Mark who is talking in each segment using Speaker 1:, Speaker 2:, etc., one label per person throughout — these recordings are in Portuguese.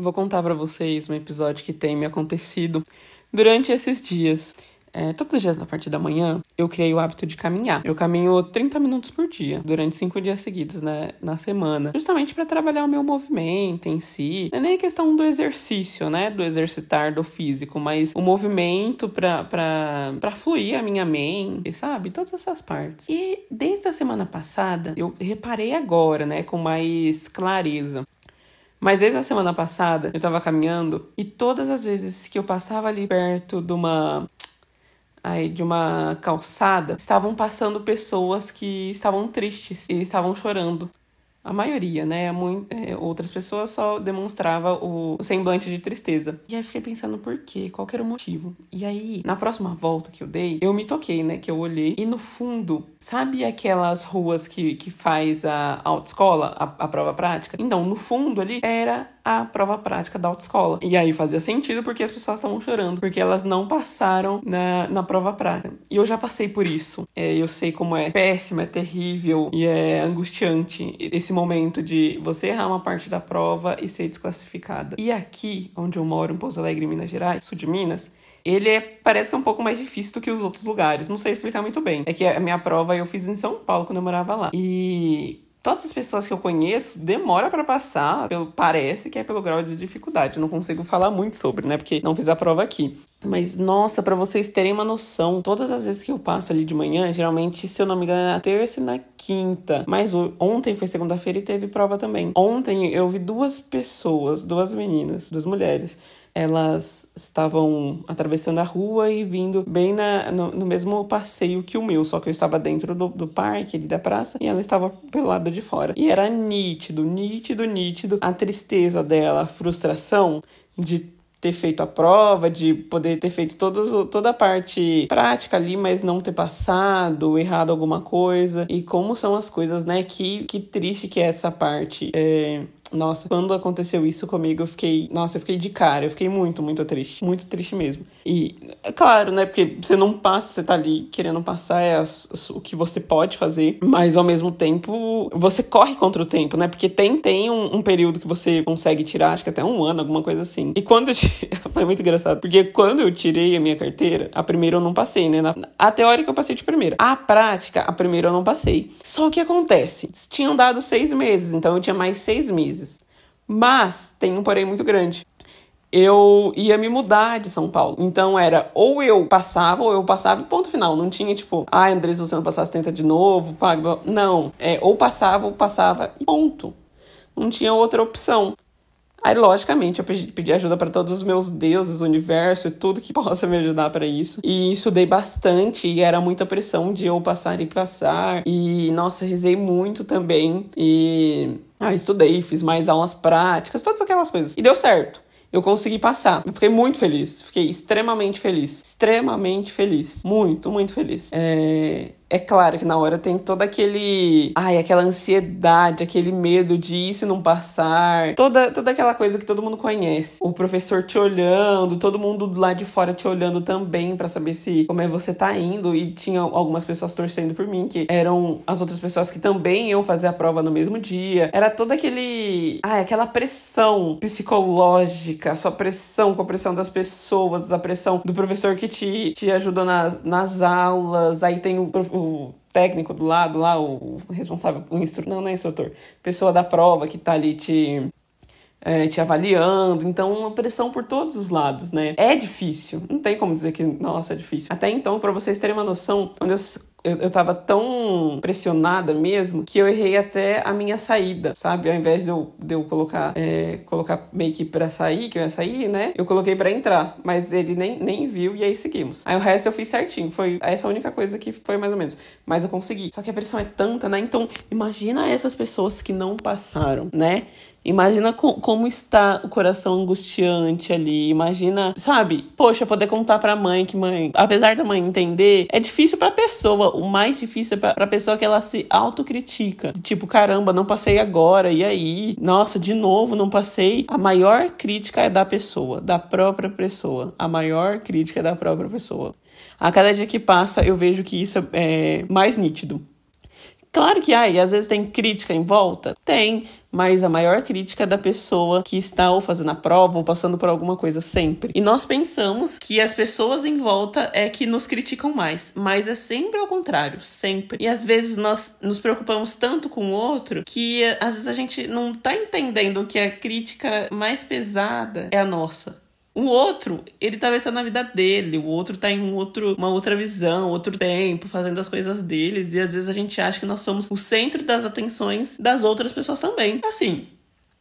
Speaker 1: Vou contar para vocês um episódio que tem me acontecido durante esses dias. É, todos os dias na parte da manhã, eu criei o hábito de caminhar. Eu caminho 30 minutos por dia, durante cinco dias seguidos né, na semana, justamente para trabalhar o meu movimento em si. Não é nem a questão do exercício, né? Do exercitar do físico, mas o movimento para fluir a minha mente, sabe? Todas essas partes. E desde a semana passada, eu reparei agora, né, com mais clareza, mas desde a semana passada eu tava caminhando e todas as vezes que eu passava ali perto de uma aí de uma calçada, estavam passando pessoas que estavam tristes e estavam chorando. A maioria, né? Muito, é, outras pessoas só demonstrava o, o, semblante de tristeza. E aí fiquei pensando por quê? Qual era o motivo? E aí, na próxima volta que eu dei, eu me toquei, né? Que eu olhei. E no fundo, sabe aquelas ruas que, que faz a autoescola, a, a prova prática? Então, no fundo ali era a prova prática da autoescola. E aí fazia sentido porque as pessoas estavam chorando, porque elas não passaram na, na prova prática. E eu já passei por isso. É, eu sei como é péssimo, é terrível e é angustiante esse momento de você errar uma parte da prova e ser desclassificada. E aqui, onde eu moro, em Pouso Alegre, Minas Gerais, sul de Minas, ele é, parece que é um pouco mais difícil do que os outros lugares. Não sei explicar muito bem. É que a minha prova eu fiz em São Paulo quando eu morava lá. E todas as pessoas que eu conheço demora para passar, pelo, parece que é pelo grau de dificuldade. Eu não consigo falar muito sobre, né? Porque não fiz a prova aqui. Mas nossa, para vocês terem uma noção, todas as vezes que eu passo ali de manhã, geralmente, se eu não me engano, é na terça e na quinta. Mas ontem foi segunda-feira e teve prova também. Ontem eu vi duas pessoas, duas meninas, duas mulheres elas estavam atravessando a rua e vindo bem na, no, no, mesmo passeio que o meu, só que eu estava dentro do, do parque ali da praça e ela estava pelo lado de fora. E era nítido, nítido, nítido a tristeza dela, a frustração de ter feito a prova, de poder ter feito todos, toda a parte prática ali, mas não ter passado, errado alguma coisa. E como são as coisas, né? Que, que triste que é essa parte. É, nossa, quando aconteceu isso comigo, eu fiquei. Nossa, eu fiquei de cara. Eu fiquei muito, muito triste. Muito triste mesmo. E, é claro, né? Porque você não passa, você tá ali querendo passar, é o que você pode fazer. Mas ao mesmo tempo, você corre contra o tempo, né? Porque tem, tem um, um período que você consegue tirar, acho que até um ano, alguma coisa assim. E quando eu. Foi muito engraçado. Porque quando eu tirei a minha carteira, a primeira eu não passei, né? Na... A teórica eu passei de primeira. A prática, a primeira eu não passei. Só o que acontece? Tinham dado seis meses, então eu tinha mais seis meses. Mas tem um porém muito grande. Eu ia me mudar de São Paulo. Então era ou eu passava, ou eu passava ponto final. Não tinha tipo, ah, Andrés, você não passasse, tenta de novo, paga. Não. É ou passava, ou passava e ponto. Não tinha outra opção. Aí, logicamente, eu pedi, ajuda para todos os meus deuses, universo e tudo que possa me ajudar para isso. E estudei bastante e era muita pressão de eu passar e passar. E, nossa, rezei muito também. E ah, estudei, fiz mais aulas práticas, todas aquelas coisas. E deu certo. Eu consegui passar. Eu fiquei muito feliz. Fiquei extremamente feliz. Extremamente feliz. Muito, muito feliz. É... É claro que na hora tem todo aquele. Ai, aquela ansiedade, aquele medo de ir se não passar. Toda, toda aquela coisa que todo mundo conhece. O professor te olhando, todo mundo lá de fora te olhando também para saber se como é você tá indo. E tinha algumas pessoas torcendo por mim, que eram as outras pessoas que também iam fazer a prova no mesmo dia. Era todo aquele. Ai, aquela pressão psicológica, a sua pressão com a pressão das pessoas, a pressão do professor que te, te ajuda nas, nas aulas. Aí tem o o técnico do lado lá, o responsável, o instrutor, não, não é instrutor, pessoa da prova que tá ali te, é, te avaliando. Então, uma pressão por todos os lados, né? É difícil. Não tem como dizer que, nossa, é difícil. Até então, para vocês terem uma noção, quando eu eu, eu tava tão pressionada mesmo que eu errei até a minha saída, sabe? Ao invés de eu, de eu colocar, é, colocar meio que pra sair, que eu ia sair, né? Eu coloquei pra entrar, mas ele nem, nem viu e aí seguimos. Aí o resto eu fiz certinho, foi essa a única coisa que foi mais ou menos. Mas eu consegui. Só que a pressão é tanta, né? Então, imagina essas pessoas que não passaram, né? Imagina co como está o coração angustiante ali. Imagina, sabe? Poxa, poder contar pra mãe que mãe, apesar da mãe entender, é difícil pra pessoa. O mais difícil é pra, pra pessoa que ela se autocritica. Tipo, caramba, não passei agora, e aí? Nossa, de novo, não passei. A maior crítica é da pessoa, da própria pessoa. A maior crítica é da própria pessoa. A cada dia que passa, eu vejo que isso é mais nítido. Claro que e às vezes tem crítica em volta? Tem, mas a maior crítica é da pessoa que está ou fazendo a prova ou passando por alguma coisa sempre. E nós pensamos que as pessoas em volta é que nos criticam mais, mas é sempre ao contrário, sempre. E às vezes nós nos preocupamos tanto com o outro que às vezes a gente não tá entendendo que a crítica mais pesada é a nossa. O outro, ele tá pensando na vida dele, o outro tá em um outro, uma outra visão, outro tempo, fazendo as coisas deles, e às vezes a gente acha que nós somos o centro das atenções das outras pessoas também. Assim,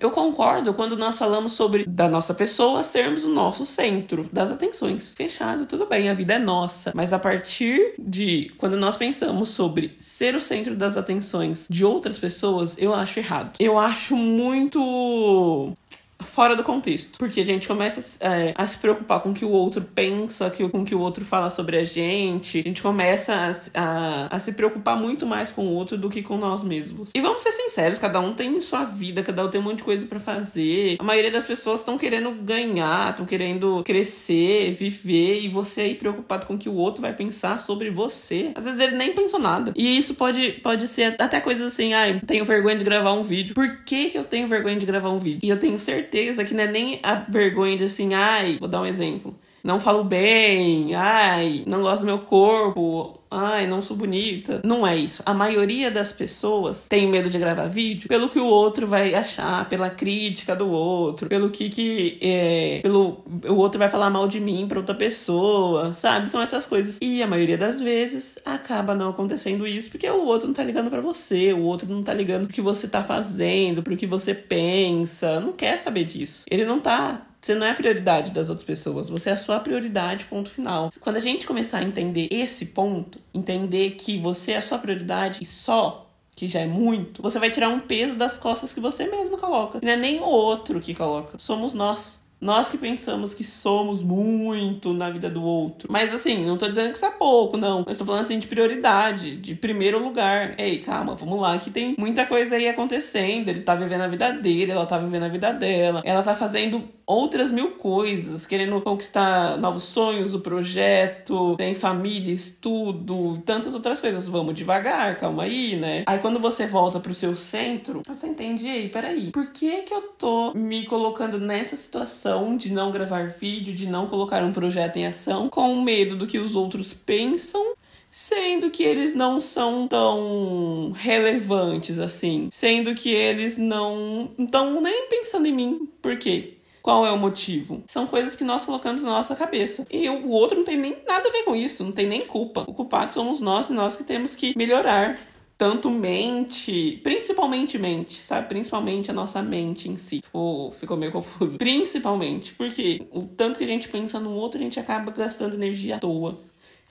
Speaker 1: eu concordo quando nós falamos sobre da nossa pessoa sermos o nosso centro das atenções. Fechado, tudo bem, a vida é nossa. Mas a partir de quando nós pensamos sobre ser o centro das atenções de outras pessoas, eu acho errado. Eu acho muito fora do contexto. Porque a gente começa é, a se preocupar com o que o outro pensa, com o que o outro fala sobre a gente. A gente começa a, a, a, se preocupar muito mais com o outro do que com nós mesmos. E vamos ser sinceros, cada um tem sua vida, cada um tem um monte de coisa para fazer. A maioria das pessoas estão querendo ganhar, estão querendo crescer, viver, e você aí preocupado com o que o outro vai pensar sobre você. Às vezes ele nem pensou nada. E isso pode, pode ser até coisas assim, ai, tenho vergonha de gravar um vídeo. Por que, que eu tenho vergonha de gravar um vídeo? E eu tenho certeza certeza que não é nem a vergonha de assim, ai, vou dar um exemplo. Não falo bem, ai, não gosto do meu corpo, ai, não sou bonita. Não é isso. A maioria das pessoas tem medo de gravar vídeo pelo que o outro vai achar, pela crítica do outro, pelo que que é, pelo o outro vai falar mal de mim para outra pessoa, sabe? São essas coisas. E a maioria das vezes acaba não acontecendo isso porque o outro não tá ligando para você, o outro não tá ligando pro que você tá fazendo, pro que você pensa, não quer saber disso. Ele não tá você não é a prioridade das outras pessoas, você é a sua prioridade, ponto final. Quando a gente começar a entender esse ponto, entender que você é a sua prioridade e só que já é muito, você vai tirar um peso das costas que você mesmo coloca. Não é nem o outro que coloca, somos nós. Nós que pensamos que somos muito na vida do outro. Mas assim, não tô dizendo que isso é pouco, não. Eu estou falando assim de prioridade, de primeiro lugar. Ei, calma, vamos lá, que tem muita coisa aí acontecendo. Ele tá vivendo a vida dele, ela tá vivendo a vida dela. Ela tá fazendo outras mil coisas, querendo conquistar novos sonhos, o projeto, tem família, estudo, tantas outras coisas. Vamos devagar, calma aí, né? Aí quando você volta pro seu centro, você entende, ei, peraí, por que que eu tô me colocando nessa situação de não gravar vídeo, de não colocar um projeto em ação, com medo do que os outros pensam sendo que eles não são tão relevantes assim, sendo que eles não estão nem pensando em mim. Por quê? Qual é o motivo? São coisas que nós colocamos na nossa cabeça. E o outro não tem nem nada a ver com isso, não tem nem culpa. O culpado somos nós e nós que temos que melhorar tanto mente, principalmente mente, sabe? Principalmente a nossa mente em si. Ficou, ficou meio confuso. Principalmente, porque o tanto que a gente pensa no outro, a gente acaba gastando energia à toa.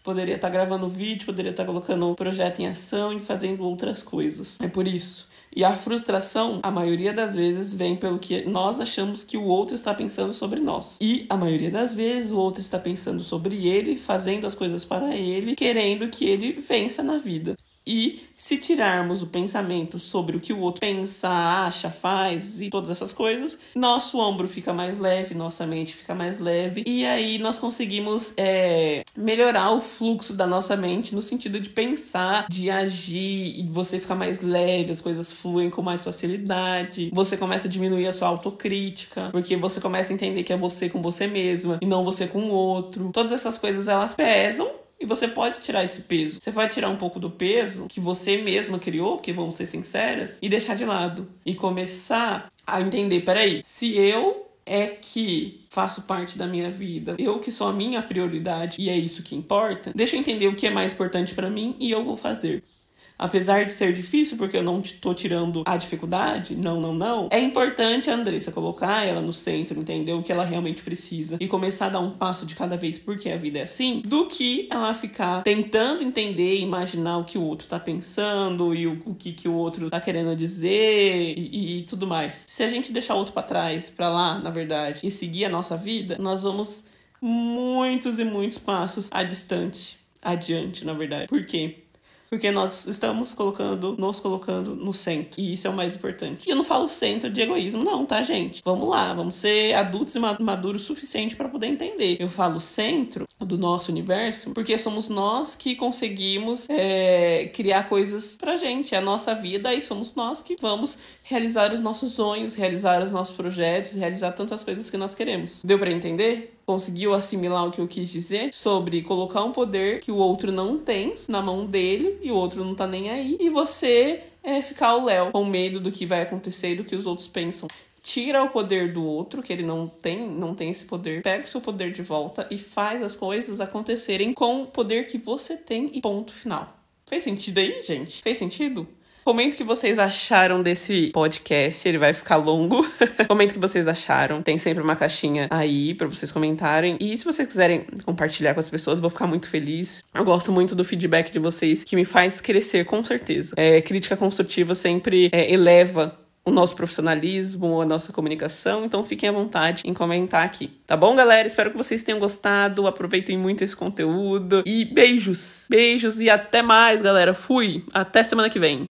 Speaker 1: Poderia estar gravando vídeo, poderia estar colocando o projeto em ação e fazendo outras coisas. É por isso e a frustração, a maioria das vezes, vem pelo que nós achamos que o outro está pensando sobre nós. E a maioria das vezes, o outro está pensando sobre ele, fazendo as coisas para ele, querendo que ele vença na vida. E se tirarmos o pensamento sobre o que o outro pensa, acha, faz e todas essas coisas, nosso ombro fica mais leve, nossa mente fica mais leve, e aí nós conseguimos é, melhorar o fluxo da nossa mente no sentido de pensar, de agir, e você fica mais leve, as coisas fluem com mais facilidade, você começa a diminuir a sua autocrítica, porque você começa a entender que é você com você mesma e não você com o outro. Todas essas coisas elas pesam e você pode tirar esse peso. Você pode tirar um pouco do peso que você mesma criou, porque vamos ser sinceras, e deixar de lado. E começar a entender: peraí, se eu é que faço parte da minha vida, eu que sou a minha prioridade e é isso que importa, deixa eu entender o que é mais importante para mim e eu vou fazer apesar de ser difícil, porque eu não estou tirando a dificuldade, não, não, não, é importante a Andressa colocar ela no centro, entender o que ela realmente precisa e começar a dar um passo de cada vez, porque a vida é assim, do que ela ficar tentando entender e imaginar o que o outro tá pensando e o, o que, que o outro tá querendo dizer e, e tudo mais. Se a gente deixar o outro para trás, para lá, na verdade, e seguir a nossa vida, nós vamos muitos e muitos passos a distante, adiante, na verdade. Por quê? Porque nós estamos colocando, nos colocando no centro. E isso é o mais importante. E eu não falo centro de egoísmo, não, tá, gente? Vamos lá, vamos ser adultos e maduros o suficiente para poder entender. Eu falo centro do nosso universo porque somos nós que conseguimos é, criar coisas pra gente, a nossa vida, e somos nós que vamos realizar os nossos sonhos, realizar os nossos projetos, realizar tantas coisas que nós queremos. Deu para entender? Conseguiu assimilar o que eu quis dizer sobre colocar um poder que o outro não tem na mão dele e o outro não tá nem aí e você é ficar o Léo com medo do que vai acontecer e do que os outros pensam. Tira o poder do outro, que ele não tem, não tem esse poder. Pega o seu poder de volta e faz as coisas acontecerem com o poder que você tem e ponto final. Fez sentido aí, gente? Fez sentido? Comenta o que vocês acharam desse podcast, ele vai ficar longo. Comenta o que vocês acharam. Tem sempre uma caixinha aí para vocês comentarem. E se vocês quiserem compartilhar com as pessoas, vou ficar muito feliz. Eu gosto muito do feedback de vocês, que me faz crescer, com certeza. É, crítica construtiva sempre é, eleva o nosso profissionalismo, a nossa comunicação. Então fiquem à vontade em comentar aqui. Tá bom, galera? Espero que vocês tenham gostado. Aproveitem muito esse conteúdo. E beijos! Beijos e até mais, galera. Fui! Até semana que vem.